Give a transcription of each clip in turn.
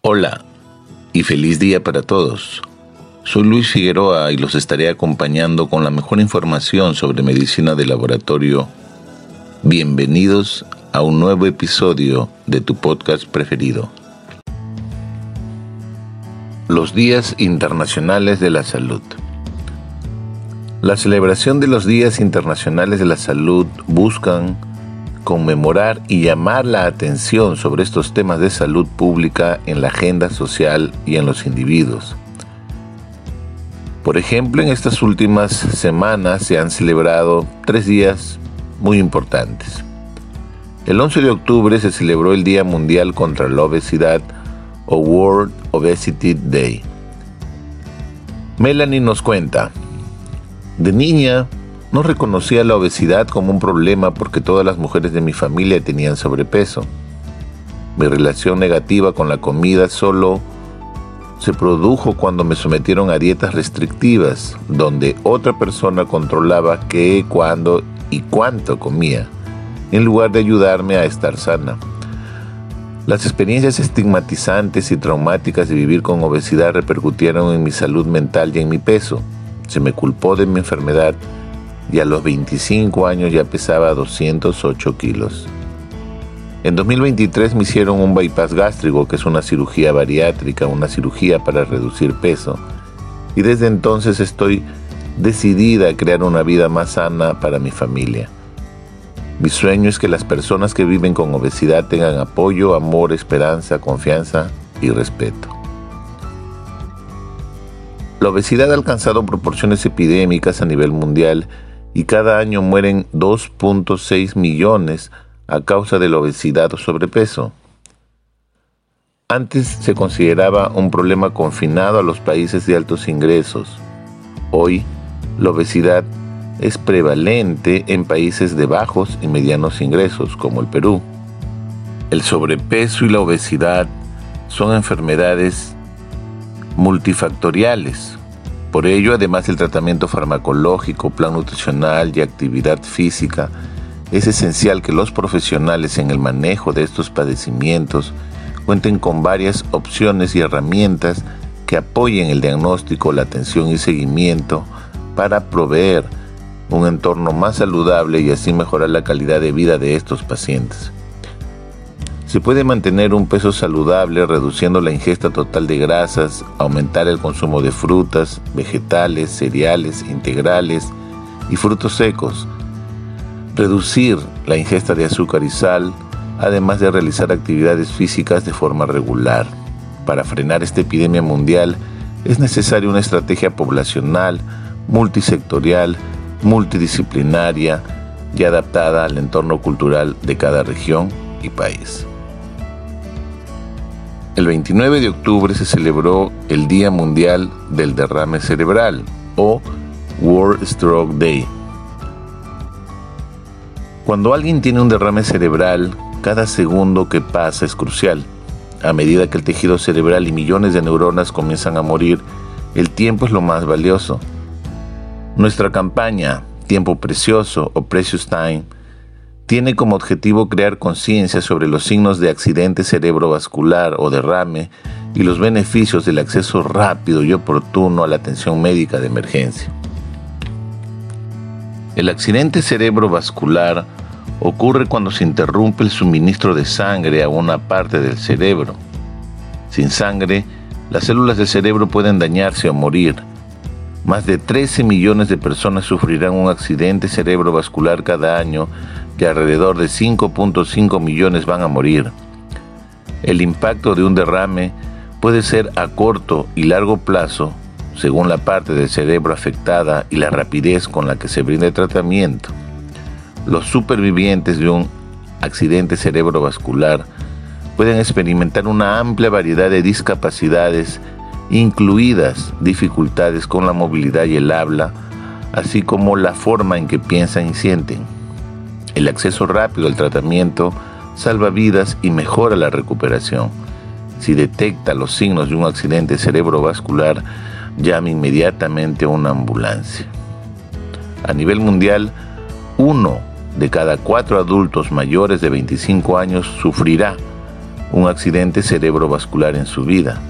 Hola y feliz día para todos. Soy Luis Figueroa y los estaré acompañando con la mejor información sobre medicina de laboratorio. Bienvenidos a un nuevo episodio de tu podcast preferido. Los Días Internacionales de la Salud. La celebración de los Días Internacionales de la Salud buscan conmemorar y llamar la atención sobre estos temas de salud pública en la agenda social y en los individuos. Por ejemplo, en estas últimas semanas se han celebrado tres días muy importantes. El 11 de octubre se celebró el Día Mundial contra la Obesidad o World Obesity Day. Melanie nos cuenta, de niña no reconocía la obesidad como un problema porque todas las mujeres de mi familia tenían sobrepeso. Mi relación negativa con la comida solo se produjo cuando me sometieron a dietas restrictivas, donde otra persona controlaba qué, cuándo y cuánto comía, en lugar de ayudarme a estar sana. Las experiencias estigmatizantes y traumáticas de vivir con obesidad repercutieron en mi salud mental y en mi peso. Se me culpó de mi enfermedad y a los 25 años ya pesaba 208 kilos. En 2023 me hicieron un bypass gástrico, que es una cirugía bariátrica, una cirugía para reducir peso. Y desde entonces estoy decidida a crear una vida más sana para mi familia. Mi sueño es que las personas que viven con obesidad tengan apoyo, amor, esperanza, confianza y respeto. La obesidad ha alcanzado proporciones epidémicas a nivel mundial y cada año mueren 2.6 millones a causa de la obesidad o sobrepeso. Antes se consideraba un problema confinado a los países de altos ingresos. Hoy, la obesidad es prevalente en países de bajos y medianos ingresos, como el Perú. El sobrepeso y la obesidad son enfermedades multifactoriales por ello, además el tratamiento farmacológico, plan nutricional y actividad física, es esencial que los profesionales en el manejo de estos padecimientos cuenten con varias opciones y herramientas que apoyen el diagnóstico, la atención y seguimiento para proveer un entorno más saludable y así mejorar la calidad de vida de estos pacientes. Se puede mantener un peso saludable reduciendo la ingesta total de grasas, aumentar el consumo de frutas, vegetales, cereales, integrales y frutos secos, reducir la ingesta de azúcar y sal, además de realizar actividades físicas de forma regular. Para frenar esta epidemia mundial es necesaria una estrategia poblacional, multisectorial, multidisciplinaria y adaptada al entorno cultural de cada región y país. El 29 de octubre se celebró el Día Mundial del Derrame Cerebral o World Stroke Day. Cuando alguien tiene un derrame cerebral, cada segundo que pasa es crucial. A medida que el tejido cerebral y millones de neuronas comienzan a morir, el tiempo es lo más valioso. Nuestra campaña, Tiempo Precioso o Precious Time, tiene como objetivo crear conciencia sobre los signos de accidente cerebrovascular o derrame y los beneficios del acceso rápido y oportuno a la atención médica de emergencia. El accidente cerebrovascular ocurre cuando se interrumpe el suministro de sangre a una parte del cerebro. Sin sangre, las células del cerebro pueden dañarse o morir. Más de 13 millones de personas sufrirán un accidente cerebrovascular cada año que alrededor de 5.5 millones van a morir. El impacto de un derrame puede ser a corto y largo plazo, según la parte del cerebro afectada y la rapidez con la que se brinda el tratamiento. Los supervivientes de un accidente cerebrovascular pueden experimentar una amplia variedad de discapacidades, incluidas dificultades con la movilidad y el habla, así como la forma en que piensan y sienten. El acceso rápido al tratamiento salva vidas y mejora la recuperación. Si detecta los signos de un accidente cerebrovascular, llame inmediatamente a una ambulancia. A nivel mundial, uno de cada cuatro adultos mayores de 25 años sufrirá un accidente cerebrovascular en su vida.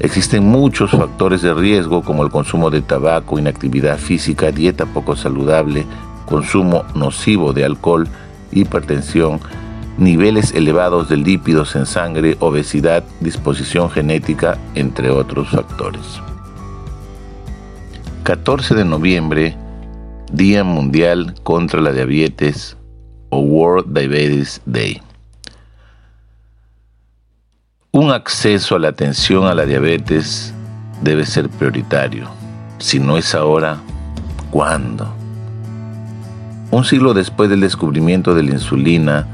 Existen muchos factores de riesgo como el consumo de tabaco, inactividad física, dieta poco saludable, consumo nocivo de alcohol, hipertensión, niveles elevados de lípidos en sangre, obesidad, disposición genética, entre otros factores. 14 de noviembre, Día Mundial contra la Diabetes o World Diabetes Day. Un acceso a la atención a la diabetes debe ser prioritario. Si no es ahora, ¿cuándo? Un siglo después del descubrimiento de la insulina,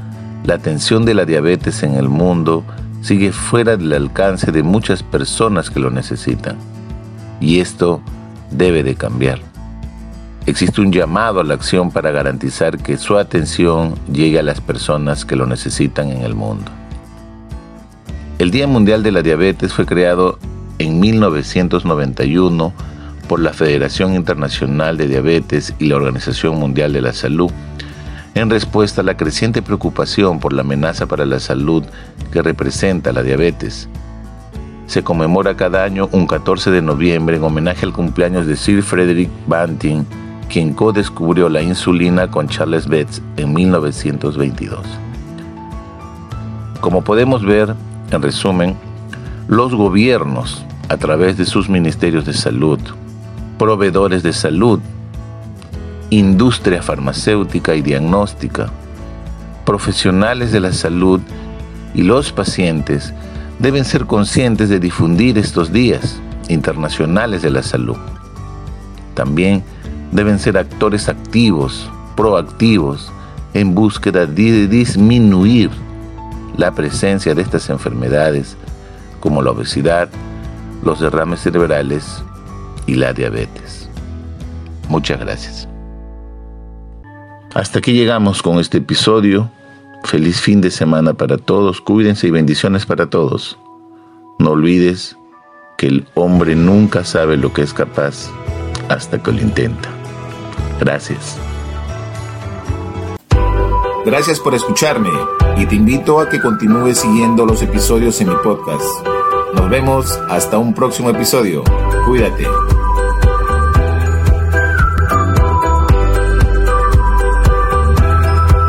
la atención de la diabetes en el mundo sigue fuera del alcance de muchas personas que lo necesitan. Y esto debe de cambiar. Existe un llamado a la acción para garantizar que su atención llegue a las personas que lo necesitan en el mundo. El Día Mundial de la Diabetes fue creado en 1991 por la Federación Internacional de Diabetes y la Organización Mundial de la Salud en respuesta a la creciente preocupación por la amenaza para la salud que representa la diabetes. Se conmemora cada año un 14 de noviembre en homenaje al cumpleaños de Sir Frederick Banting, quien co-descubrió la insulina con Charles Betts en 1922. Como podemos ver, en resumen, los gobiernos, a través de sus ministerios de salud, proveedores de salud, industria farmacéutica y diagnóstica, profesionales de la salud y los pacientes deben ser conscientes de difundir estos días internacionales de la salud. También deben ser actores activos, proactivos, en búsqueda de disminuir la presencia de estas enfermedades como la obesidad, los derrames cerebrales y la diabetes. Muchas gracias. Hasta aquí llegamos con este episodio. Feliz fin de semana para todos. Cuídense y bendiciones para todos. No olvides que el hombre nunca sabe lo que es capaz hasta que lo intenta. Gracias. Gracias por escucharme y te invito a que continúes siguiendo los episodios en mi podcast. Nos vemos hasta un próximo episodio. Cuídate.